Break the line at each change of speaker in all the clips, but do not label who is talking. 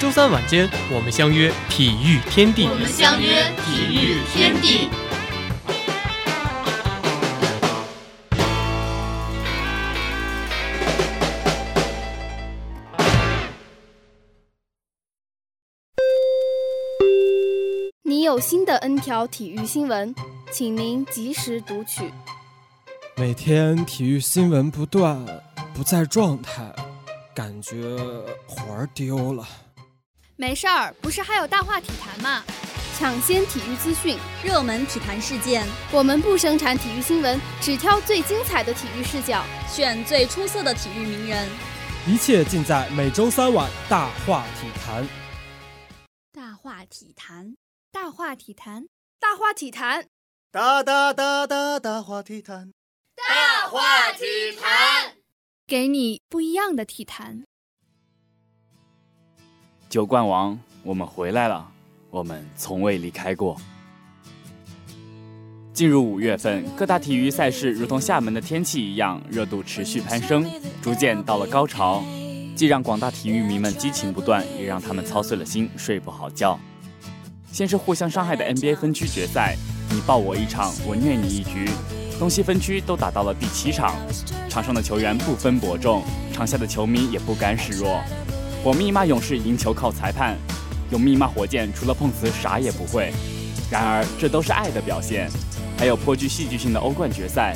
周三晚间，我们相约体育天地。
我们相约体育天地。
你有新的 N 条体育新闻，请您及时读取。
每天体育新闻不断，不在状态，感觉魂儿丢了。
没事儿，不是还有大话体坛吗？抢先体育资讯，
热门体坛事件，
我们不生产体育新闻，只挑最精彩的体育视角，
选最出色的体育名人，
一切尽在每周三晚大话体坛。
大话体坛，
大话体坛，大话体坛，
大大大大大话体坛，
大话体坛，
给你不一样的体坛。
九冠王，我们回来了，我们从未离开过。进入五月份，各大体育赛事如同厦门的天气一样，热度持续攀升，逐渐到了高潮，既让广大体育迷们激情不断，也让他们操碎了心，睡不好觉。先是互相伤害的 NBA 分区决赛，你抱我一场，我虐你一局，东西分区都打到了第七场，场上的球员不分伯仲，场下的球迷也不甘示弱。火密码勇士赢球靠裁判，用密码火箭除了碰瓷啥也不会。然而这都是爱的表现。还有颇具戏剧性的欧冠决赛，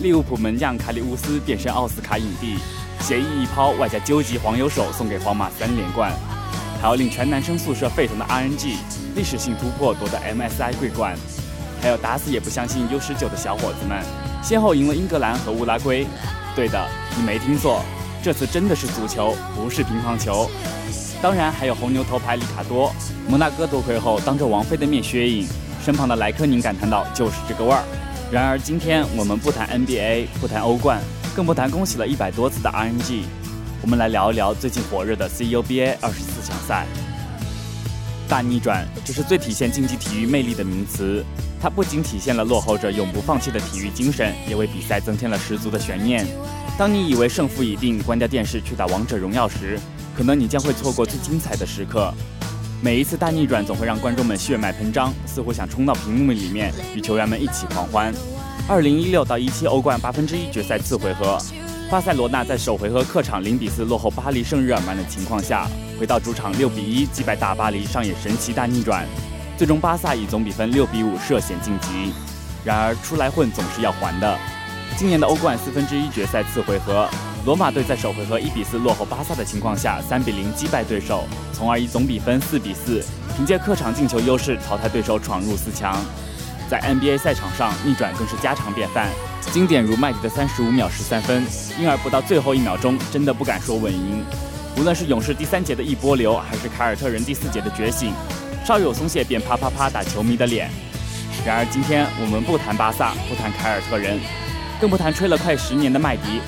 利物浦门将卡里乌斯变身奥斯卡影帝，协议一抛外加究极黄油手送给皇马三连冠。还有令全男生宿舍沸腾的 RNG，历史性突破夺得 MSI 桂冠。还有打死也不相信 U19 的小伙子们，先后赢了英格兰和乌拉圭。对的，你没听错。这次真的是足球，不是乒乓球。当然还有红牛头牌里卡多，摩纳哥夺魁后当着王菲的面削影，身旁的莱科宁感叹道：“就是这个味儿。”然而今天我们不谈 NBA，不谈欧冠，更不谈恭喜了一百多次的 RNG，我们来聊一聊最近火热的 CUBA 二十四强赛。大逆转，这是最体现竞技体育魅力的名词。它不仅体现了落后者永不放弃的体育精神，也为比赛增添了十足的悬念。当你以为胜负已定，关掉电视去打王者荣耀时，可能你将会错过最精彩的时刻。每一次大逆转总会让观众们血脉喷张，似乎想冲到屏幕里面与球员们一起狂欢。二零一六到一七欧冠八分之一决赛次回合，巴塞罗那在首回合客场零比四落后巴黎圣日耳曼的情况下，回到主场六比一击败大巴黎，上演神奇大逆转。最终巴萨以总比分六比五涉险晋级。然而出来混总是要还的。今年的欧冠四分之一决赛次回合，罗马队在首回合一比四落后巴萨的情况下，三比零击败对手，从而以总比分四比四，凭借客场进球优势淘汰对手，闯入四强。在 NBA 赛场上，逆转更是家常便饭，经典如麦迪的三十五秒十三分，因而不到最后一秒钟，真的不敢说稳赢。无论是勇士第三节的一波流，还是凯尔特人第四节的觉醒，稍有松懈便啪啪啪打球迷的脸。然而今天我们不谈巴萨，不谈凯尔特人。更不谈吹了快十年的麦迪，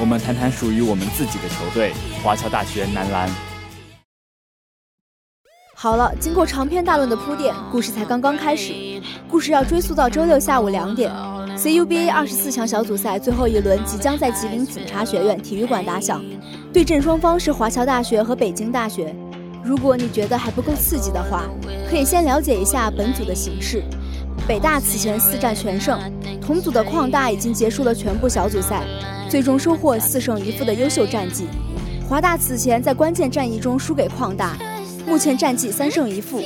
我们谈谈属于我们自己的球队——华侨大学男篮。
好了，经过长篇大论的铺垫，故事才刚刚开始。故事要追溯到周六下午两点，CUBA 二十四强小组赛最后一轮即将在吉林警察学院体育馆打响，对阵双方是华侨大学和北京大学。如果你觉得还不够刺激的话，可以先了解一下本组的形势。北大此前四战全胜，同组的矿大已经结束了全部小组赛，最终收获四胜一负的优秀战绩。华大此前在关键战役中输给矿大，目前战绩三胜一负，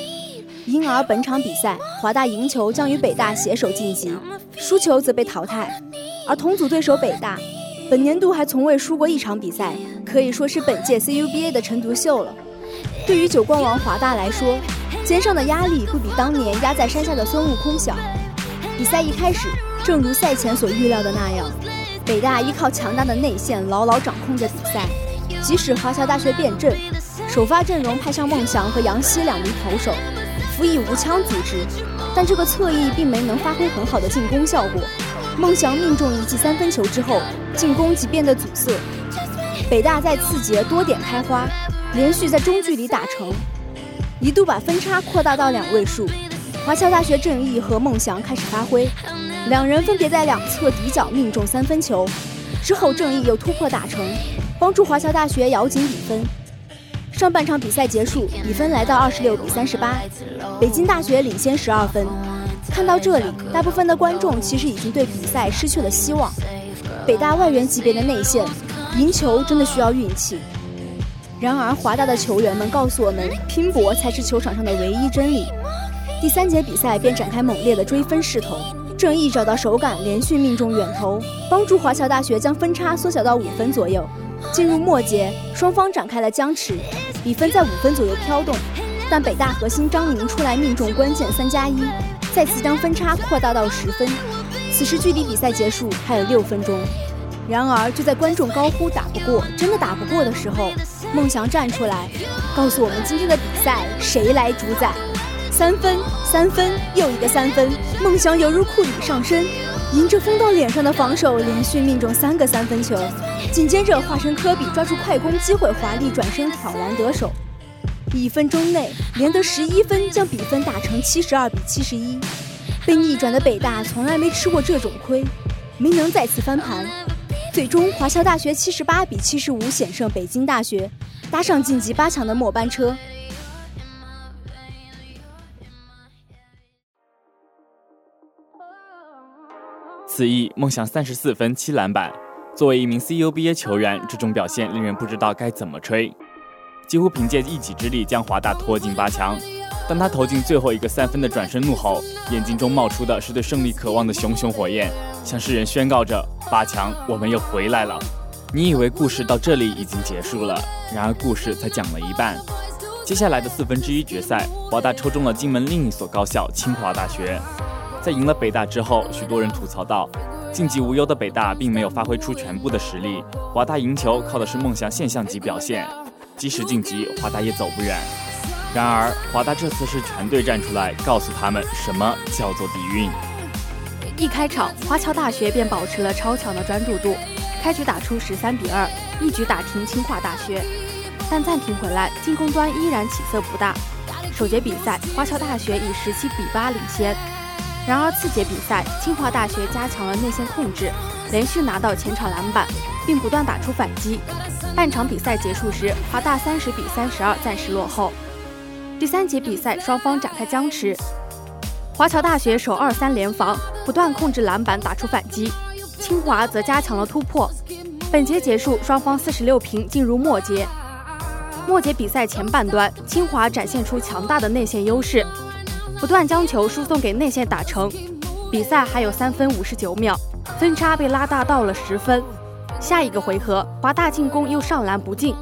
因而本场比赛华大赢球将与北大携手晋级，输球则被淘汰。而同组对手北大，本年度还从未输过一场比赛，可以说是本届 CUBA 的陈独秀了。对于九冠王华大来说，肩上的压力不比当年压在山下的孙悟空小。比赛一开始，正如赛前所预料的那样，北大依靠强大的内线牢牢掌控着比赛。即使华侨大学变阵，首发阵容派上孟祥和杨希两名投手，辅以无枪组织，但这个侧翼并没能发挥很好的进攻效果。孟翔命中一记三分球之后，进攻即变得阻塞。北大在次节多点开花，连续在中距离打成，一度把分差扩大到两位数。华侨大学郑毅和孟翔开始发挥，两人分别在两侧底角命中三分球。之后郑毅又突破打成，帮助华侨大学咬紧比分。上半场比赛结束，比分来到二十六比三十八，北京大学领先十二分。看到这里，大部分的观众其实已经对比赛失去了希望。北大外援级别的内线，赢球真的需要运气。然而华大的球员们告诉我们，拼搏才是球场上的唯一真理。第三节比赛便展开猛烈的追分势头，郑毅找到手感，连续命中远投，帮助华侨大学将分差缩小到五分左右。进入末节，双方展开了僵持，比分在五分左右飘动，但北大核心张宁出来命中关键三加一。再次将分差扩大到十分，此时距离比赛结束还有六分钟。然而，就在观众高呼“打不过，真的打不过”的时候，孟翔站出来，告诉我们今天的比赛谁来主宰。三分，三分，又一个三分！孟祥犹如库里上身，迎着封到脸上的防守，连续命中三个三分球。紧接着，化身科比抓住快攻机会，华丽转身挑篮得手。一分钟内连得十一分，将比分打成七十二比七十一。被逆转的北大从来没吃过这种亏，没能再次翻盘。最终，华侨大学七十八比七十五险胜北京大学，搭上晋级八强的末班车。
此役，梦想三十四分七篮板。作为一名 CUBA 球员，这种表现令人不知道该怎么吹。几乎凭借一己之力将华大拖进八强。当他投进最后一个三分的转身怒吼，眼睛中冒出的是对胜利渴望的熊熊火焰，向世人宣告着：八强，我们又回来了。你以为故事到这里已经结束了，然而故事才讲了一半。接下来的四分之一决赛，华大抽中了金门另一所高校清华大学。在赢了北大之后，许多人吐槽道：晋级无忧的北大并没有发挥出全部的实力，华大赢球靠的是梦想现象级表现。即使晋级，华大也走不远。然而，华大这次是全队站出来，告诉他们什么叫做底蕴。
一开场，华侨大学便保持了超强的专注度，开局打出十三比二，一举打停清华大学。但暂停回来，进攻端依然起色不大。首节比赛，华侨大学以十七比八领先。然而次节比赛，清华大学加强了内线控制，连续拿到前场篮板，并不断打出反击。半场比赛结束时，华大三十比三十二暂时落后。第三节比赛，双方展开僵持。华侨大学首二三联防，不断控制篮板，打出反击；清华则加强了突破。本节结束，双方四十六平，进入末节。末节比赛前半段，清华展现出强大的内线优势，不断将球输送给内线打成。比赛还有三分五十九秒，分差被拉大到了十分。下一个回合，华大进攻又上篮不进，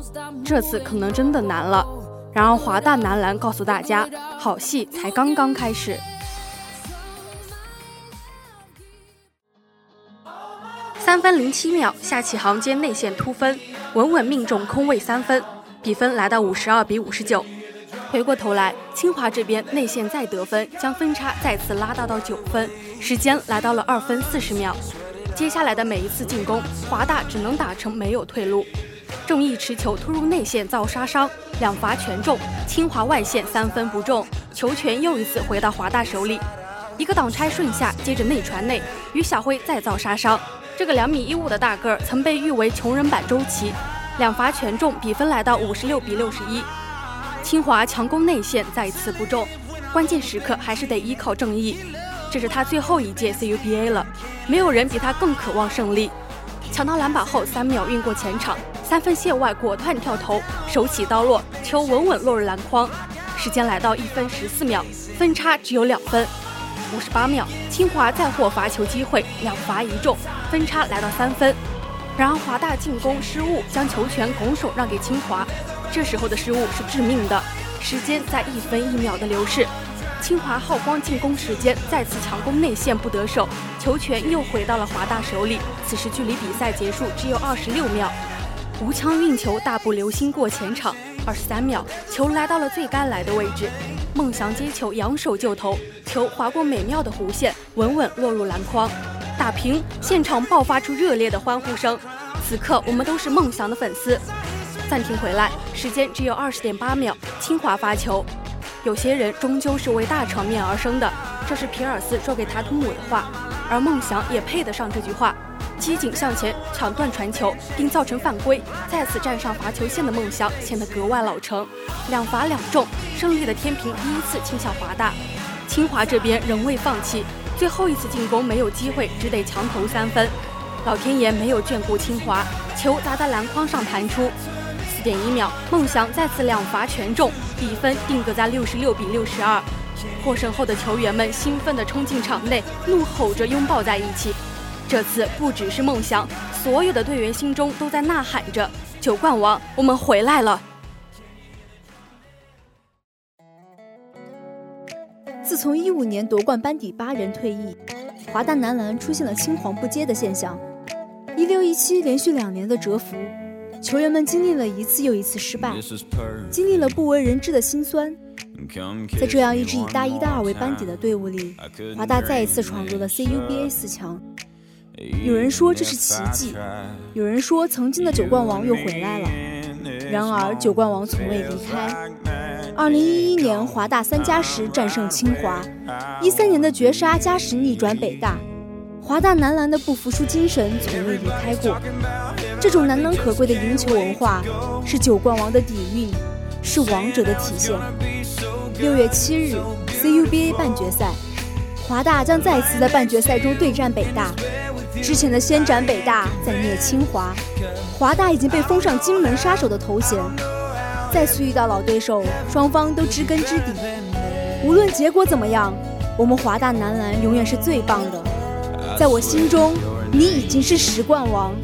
这次可能真的难了。然而华大男篮告诉大家，好戏才刚刚开始。三分零七秒，夏启航接内线突分，稳稳命中空位三分，比分来到五十二比五十九。回过头来，清华这边内线再得分，将分差再次拉大到九分，时间来到了二分四十秒。接下来的每一次进攻，华大只能打成没有退路。郑毅持球突入内线造杀伤，两罚全中。清华外线三分不中，球权又一次回到华大手里。一个挡拆顺下，接着内传内，于小辉再造杀伤。这个两米一五的大个儿曾被誉为穷人版周琦，两罚全中，比分来到五十六比六十一。清华强攻内线再次不中，关键时刻还是得依靠郑毅。这是他最后一届 CUBA 了，没有人比他更渴望胜利。抢到篮板后，三秒运过前场，三分线外果断跳投，手起刀落，球稳稳落入篮筐。时间来到一分十四秒，分差只有两分。五十八秒，清华再获罚球机会，两罚一中，分差来到三分。然而华大进攻失误，将球权拱手让给清华。这时候的失误是致命的，时间在一分一秒的流逝。清华耗光进攻时间，再次强攻内线不得手，球权又回到了华大手里。此时距离比赛结束只有二十六秒，吴枪运球大步流星过前场，二十三秒，球来到了最该来的位置。孟翔接球扬手就投，球划过美妙的弧线，稳稳落入篮筐，打平。现场爆发出热烈的欢呼声。此刻我们都是孟祥的粉丝。暂停回来，时间只有二十点八秒，清华发球。有些人终究是为大场面而生的，这是皮尔斯说给塔图姆的话，而孟祥也配得上这句话。机警向前抢断传球，并造成犯规，再次站上罚球线的孟祥显得格外老成。两罚两中，胜利的天平第一次倾向华大。清华这边仍未放弃，最后一次进攻没有机会，只得强投三分。老天爷没有眷顾清华，球砸在篮筐上弹出。四点一秒，孟祥再次两罚全中，比分定格在六十六比六十二。获胜后的球员们兴奋地冲进场内，怒吼着拥抱在一起。这次不只是梦想，所有的队员心中都在呐喊着：“九冠王，我们回来了！”
自从一五年夺冠班底八人退役，华大男篮出现了青黄不接的现象。一六一七连续两年的蛰伏。球员们经历了一次又一次失败，经历了不为人知的辛酸。在这样一支以大一、大二为班底的队伍里，华大再一次闯入了 CUBA 四强。有人说这是奇迹，有人说曾经的九冠王又回来了。然而九冠王从未离开。二零一一年华大三加时战胜清华，一三年的绝杀加时逆转北大。华大男篮的不服输精神从未离开过，这种难能可贵的赢球文化是九冠王的底蕴，是王者的体现。六月七日，CUBA 半决赛，华大将再次在半决赛中对战北大。之前的先斩北大，再灭清华，华大已经被封上金门杀手的头衔。再次遇到老对手，双方都知根知底。无论结果怎么样，我们华大男篮永远是最棒的。在我心中，你已经是十冠王。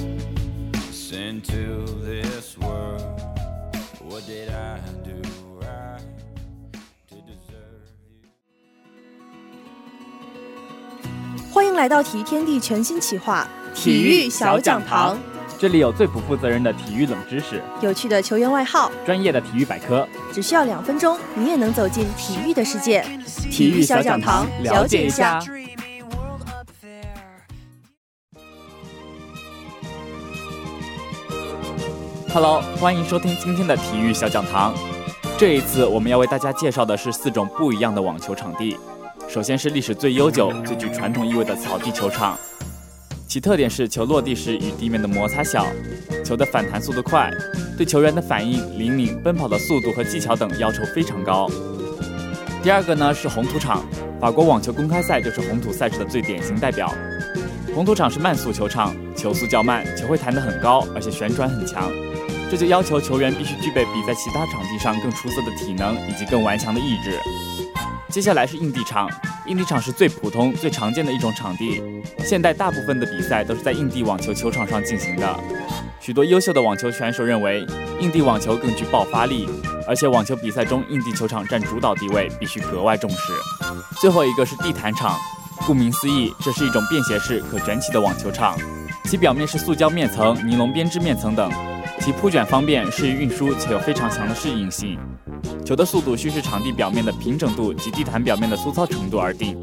欢迎来到体育天地全新企划——体育小讲堂。
这里有最不负责任的体育冷知识，
有趣的球员外号，
专业的体育百科。
只需要两分钟，你也能走进体育的世界。
体育小讲堂，了解一下。Hello，欢迎收听今天的体育小讲堂。这一次我们要为大家介绍的是四种不一样的网球场地。首先是历史最悠久、最具传统意味的草地球场，其特点是球落地时与地面的摩擦小，球的反弹速度快，对球员的反应灵敏、奔跑的速度和技巧等要求非常高。第二个呢是红土场，法国网球公开赛就是红土赛事的最典型代表。红土场是慢速球场，球速较慢，球会弹得很高，而且旋转很强。这就要求球员必须具备比在其他场地上更出色的体能以及更顽强的意志。接下来是硬地场，硬地场是最普通、最常见的一种场地。现代大部分的比赛都是在硬地网球球场上进行的。许多优秀的网球选手认为，硬地网球更具爆发力，而且网球比赛中硬地球场占主导地位，必须格外重视。最后一个是地毯场，顾名思义，这是一种便携式可卷起的网球场，其表面是塑胶面层、尼龙编织面层等。其铺卷方便，适宜运输，且有非常强的适应性。球的速度需视场地表面的平整度及地毯表面的粗糙程度而定。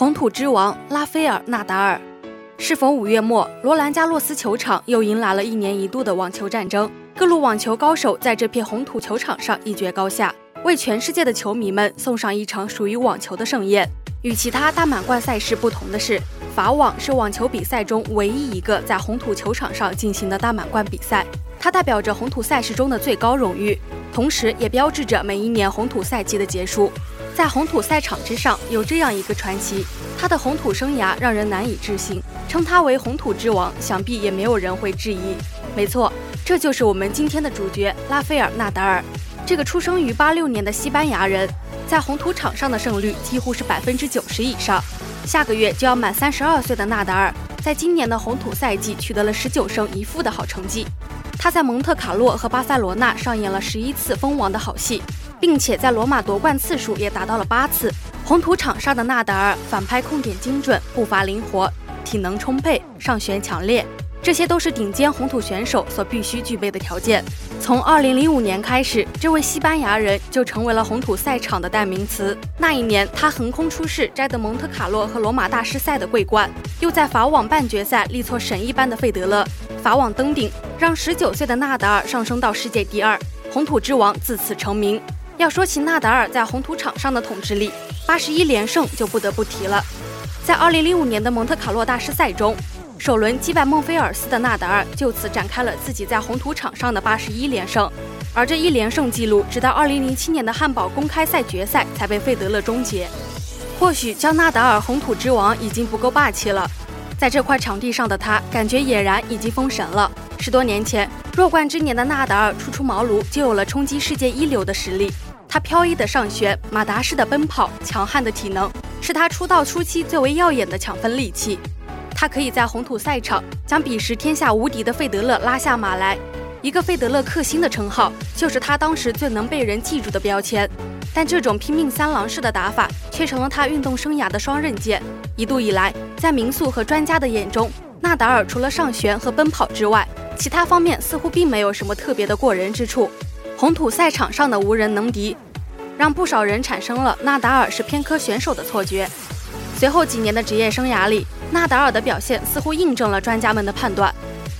红土之王拉斐尔·纳达尔。适逢五月末，罗兰加洛斯球场又迎来了一年一度的网球战争。各路网球高手在这片红土球场上一决高下，为全世界的球迷们送上一场属于网球的盛宴。与其他大满贯赛事不同的是，法网是网球比赛中唯一一个在红土球场上进行的大满贯比赛，它代表着红土赛事中的最高荣誉，同时也标志着每一年红土赛季的结束。在红土赛场之上，有这样一个传奇，他的红土生涯让人难以置信，称他为红土之王，想必也没有人会质疑。没错，这就是我们今天的主角拉斐尔·纳达尔。这个出生于八六年的西班牙人，在红土场上的胜率几乎是百分之九十以上。下个月就要满三十二岁的纳达尔，在今年的红土赛季取得了十九胜一负的好成绩。他在蒙特卡洛和巴塞罗那上演了十一次封王的好戏，并且在罗马夺冠次数也达到了八次。红土场上的纳达尔反拍控点精准，步伐灵活，体能充沛，上旋强烈。这些都是顶尖红土选手所必须具备的条件。从2005年开始，这位西班牙人就成为了红土赛场的代名词。那一年，他横空出世，摘得蒙特卡洛和罗马大师赛的桂冠，又在法网半决赛力挫神一般的费德勒，法网登顶，让19岁的纳达尔上升到世界第二，红土之王自此成名。要说起纳达尔在红土场上的统治力，81连胜就不得不提了。在2005年的蒙特卡洛大师赛中。首轮击败孟菲尔斯的纳达尔，就此展开了自己在红土场上的八十一连胜。而这一连胜记录，直到二零零七年的汉堡公开赛决赛才被费德勒终结。或许叫纳达尔红土之王已经不够霸气了，在这块场地上的他，感觉俨然已经封神了。十多年前，弱冠之年的纳达尔初出茅庐，就有了冲击世界一流的实力。他飘逸的上旋，马达式的奔跑，强悍的体能，是他出道初期最为耀眼的抢分利器。他可以在红土赛场将彼时天下无敌的费德勒拉下马来，一个费德勒克星的称号就是他当时最能被人记住的标签。但这种拼命三郎式的打法却成了他运动生涯的双刃剑。一度以来，在民宿和专家的眼中，纳达尔除了上旋和奔跑之外，其他方面似乎并没有什么特别的过人之处。红土赛场上的无人能敌，让不少人产生了纳达尔是偏科选手的错觉。随后几年的职业生涯里，纳达尔的表现似乎印证了专家们的判断。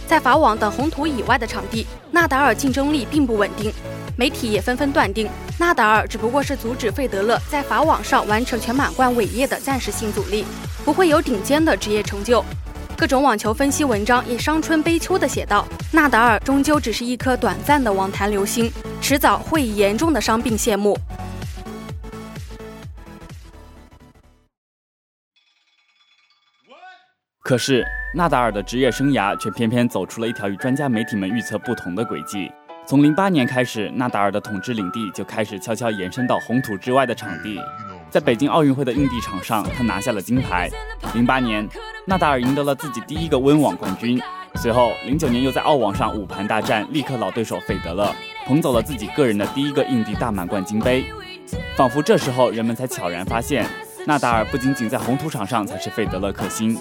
在法网等红土以外的场地，纳达尔竞争力并不稳定。媒体也纷纷断定，纳达尔只不过是阻止费德勒在法网上完成全满贯伟业的暂时性阻力，不会有顶尖的职业成就。各种网球分析文章也伤春悲秋地写道：纳达尔终究只是一颗短暂的网坛流星，迟早会以严重的伤病谢幕。
可是纳达尔的职业生涯却偏偏走出了一条与专家媒体们预测不同的轨迹。从零八年开始，纳达尔的统治领地就开始悄悄延伸到红土之外的场地。在北京奥运会的硬地场上，他拿下了金牌。零八年，纳达尔赢得了自己第一个温网冠军。随后，零九年又在澳网上五盘大战，力克老对手费德勒，捧走了自己个人的第一个印地大满贯金杯。仿佛这时候，人们才悄然发现。纳达尔不仅仅在红土场上才是费德勒克星，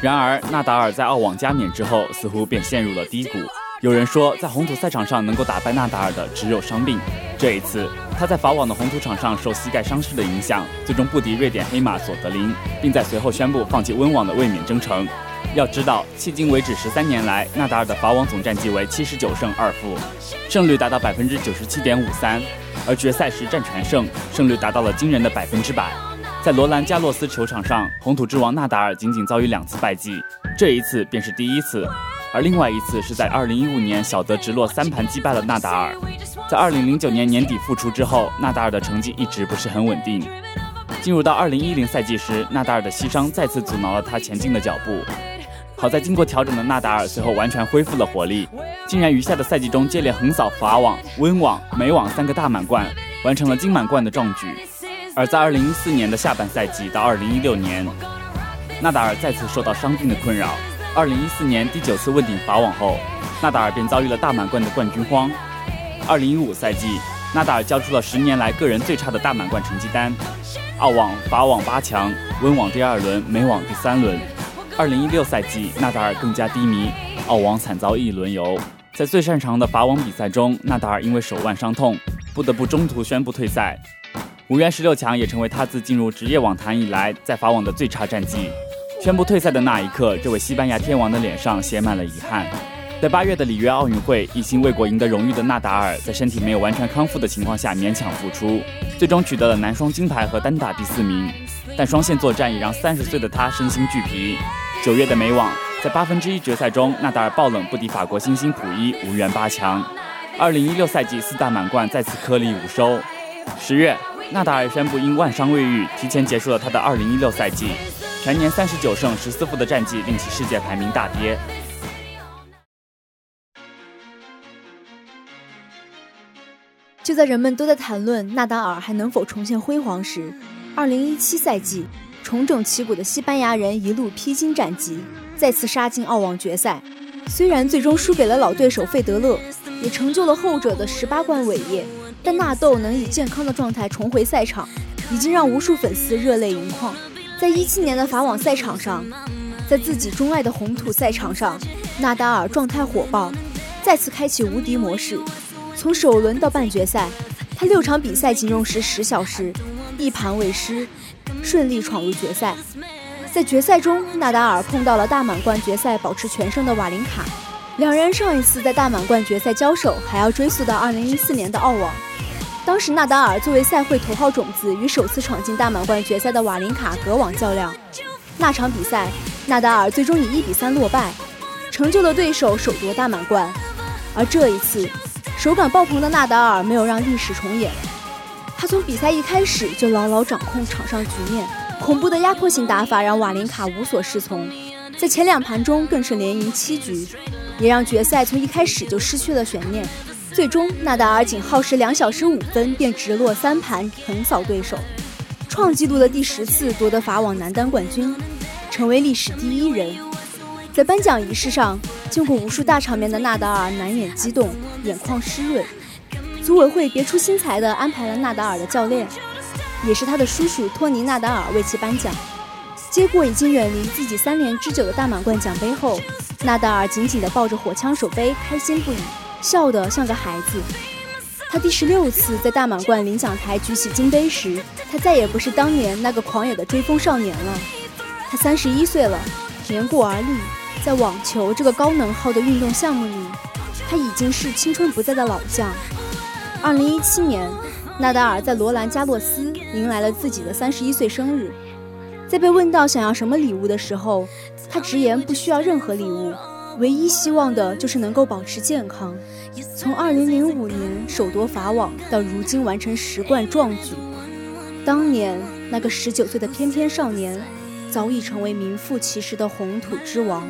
然而纳达尔在澳网加冕之后，似乎便陷入了低谷。有人说，在红土赛场上能够打败纳达尔的只有伤病。这一次，他在法网的红土场上受膝盖伤势的影响，最终不敌瑞典黑马索德林，并在随后宣布放弃温网的卫冕征程。要知道，迄今为止十三年来，纳达尔的法网总战绩为七十九胜二负，胜率达到百分之九十七点五三，而决赛时战全胜，胜率达到了惊人的百分之百。在罗兰加洛斯球场上，红土之王纳达尔仅仅遭遇两次败绩，这一次便是第一次，而另外一次是在2015年小德直落三盘击败了纳达尔。在2009年年底复出之后，纳达尔的成绩一直不是很稳定。进入到2010赛季时，纳达尔的膝伤再次阻挠了他前进的脚步。好在经过调整的纳达尔随后完全恢复了活力，竟然余下的赛季中接连横扫法网、温网、美网三个大满贯，完成了金满贯的壮举。而在2014年的下半赛季到2016年，纳达尔再次受到伤病的困扰。2014年第九次问鼎法网后，纳达尔便遭遇了大满贯的冠军荒。2015赛季，纳达尔交出了十年来个人最差的大满贯成绩单：澳网、法网八强，温网第二轮，美网第三轮。2016赛季，纳达尔更加低迷，澳网惨遭一轮游。在最擅长的法网比赛中，纳达尔因为手腕伤痛，不得不中途宣布退赛。无缘十六强也成为他自进入职业网坛以来在法网的最差战绩。宣布退赛的那一刻，这位西班牙天王的脸上写满了遗憾。在八月的里约奥运会，一心为国赢得荣誉的纳达尔，在身体没有完全康复的情况下勉强复出，最终取得了男双金牌和单打第四名。但双线作战也让三十岁的他身心俱疲。九月的美网，在八分之一决赛中，纳达尔爆冷不敌法国新星普伊，无缘八强。二零一六赛季四大满贯再次颗粒无收。十月。纳达尔宣布因腕伤未愈，提前结束了他的2016赛季，全年39胜14负的战绩令其世界排名大跌。
就在人们都在谈论纳达尔还能否重现辉煌时，2017赛季重整旗鼓的西班牙人一路披荆斩棘，再次杀进澳网决赛。虽然最终输给了老对手费德勒，也成就了后者的十八冠伟业，但纳豆能以健康的状态重回赛场，已经让无数粉丝热泪盈眶。在一七年的法网赛场上，在自己钟爱的红土赛场上，纳达尔状态火爆，再次开启无敌模式。从首轮到半决赛，他六场比赛仅用时十小时，一盘未失，顺利闯入决赛。在决赛中，纳达尔碰到了大满贯决赛保持全胜的瓦林卡，两人上一次在大满贯决赛交手还要追溯到2014年的澳网。当时纳达尔作为赛会头号种子，与首次闯进大满贯决赛的瓦林卡隔网较量。那场比赛，纳达尔最终以一比三落败，成就了对手首夺大满贯。而这一次，手感爆棚的纳达尔没有让历史重演，他从比赛一开始就牢牢掌控场上局面，恐怖的压迫性打法让瓦林卡无所适从，在前两盘中更是连赢七局，也让决赛从一开始就失去了悬念。最终，纳达尔仅耗时两小时五分便直落三盘横扫对手，创纪录的第十次夺得法网男单冠军，成为历史第一人。在颁奖仪式上，见过无数大场面的纳达尔难掩激动，眼眶湿润。组委会别出心裁地安排了纳达尔的教练，也是他的叔叔托尼·纳达尔为其颁奖。接过已经远离自己三年之久的大满贯奖杯后，纳达尔紧紧地抱着火枪手杯，开心不已，笑得像个孩子。他第十六次在大满贯领奖台举起金杯时，他再也不是当年那个狂野的追风少年了。他三十一岁了，年过而立。在网球这个高能耗的运动项目里，他已经是青春不在的老将。二零一七年，纳达尔在罗兰加洛斯迎来了自己的三十一岁生日。在被问到想要什么礼物的时候，他直言不需要任何礼物，唯一希望的就是能够保持健康。从二零零五年首夺法网到如今完成十冠壮举，当年那个十九岁的翩翩少年，早已成为名副其实的红土之王。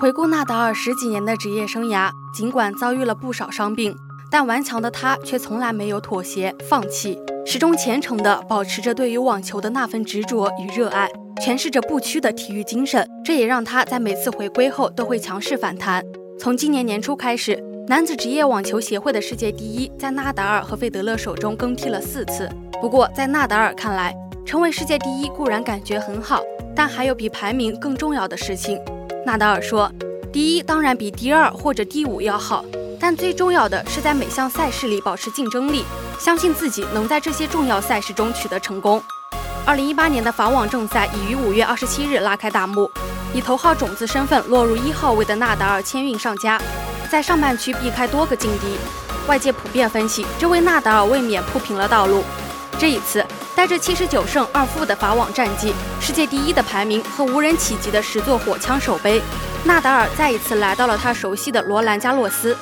回顾纳达尔十几年的职业生涯，尽管遭遇了不少伤病，但顽强的他却从来没有妥协、放弃，始终虔诚地保持着对于网球的那份执着与热爱，诠释着不屈的体育精神。这也让他在每次回归后都会强势反弹。从今年年初开始，男子职业网球协会的世界第一在纳达尔和费德勒手中更替了四次。不过，在纳达尔看来，成为世界第一固然感觉很好，但还有比排名更重要的事情。纳达尔说：“第一当然比第二或者第五要好，但最重要的是在每项赛事里保持竞争力，相信自己能在这些重要赛事中取得成功。”二零一八年的法网正赛已于五月二十七日拉开大幕，以头号种子身份落入一号位的纳达尔签运上佳，在上半区避开多个劲敌，外界普遍分析这为纳达尔卫冕铺平了道路。这一次，带着七十九胜二负的法网战绩、世界第一的排名和无人企及的十座火枪手杯，纳达尔再一次来到了他熟悉的罗兰加洛斯。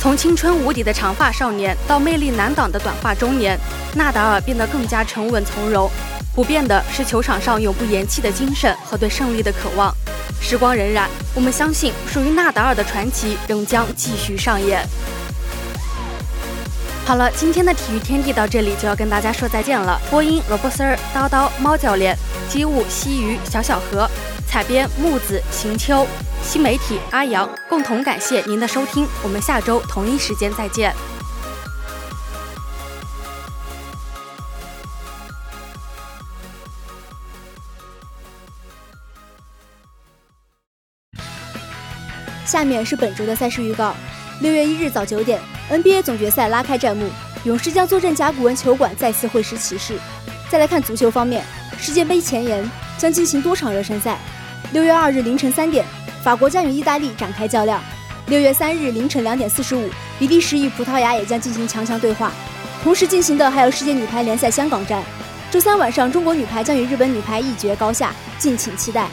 从青春无敌的长发少年到魅力难挡的短发中年，纳达尔变得更加沉稳从容。不变的是球场上永不言弃的精神和对胜利的渴望。时光荏苒，我们相信属于纳达尔的传奇仍将继续上演。好了，今天的体育天地到这里就要跟大家说再见了。播音：萝卜丝儿、叨叨、猫教练、机务、西鱼、小小河、采编：木子、行秋、新媒体阿阳，共同感谢您的收听。我们下周同一时间再见。
下面是本周的赛事预告：六月一日早九点，NBA 总决赛拉开战幕，勇士将坐镇甲骨文球馆再次会师骑士。再来看足球方面，世界杯前沿将进行多场热身赛。六月二日凌晨三点，法国将与意大利展开较量；六月三日凌晨两点四十五，比利时与葡萄牙也将进行强强对话。同时进行的还有世界女排联赛香港站。周三晚上，中国女排将与日本女排一决高下，敬请期待。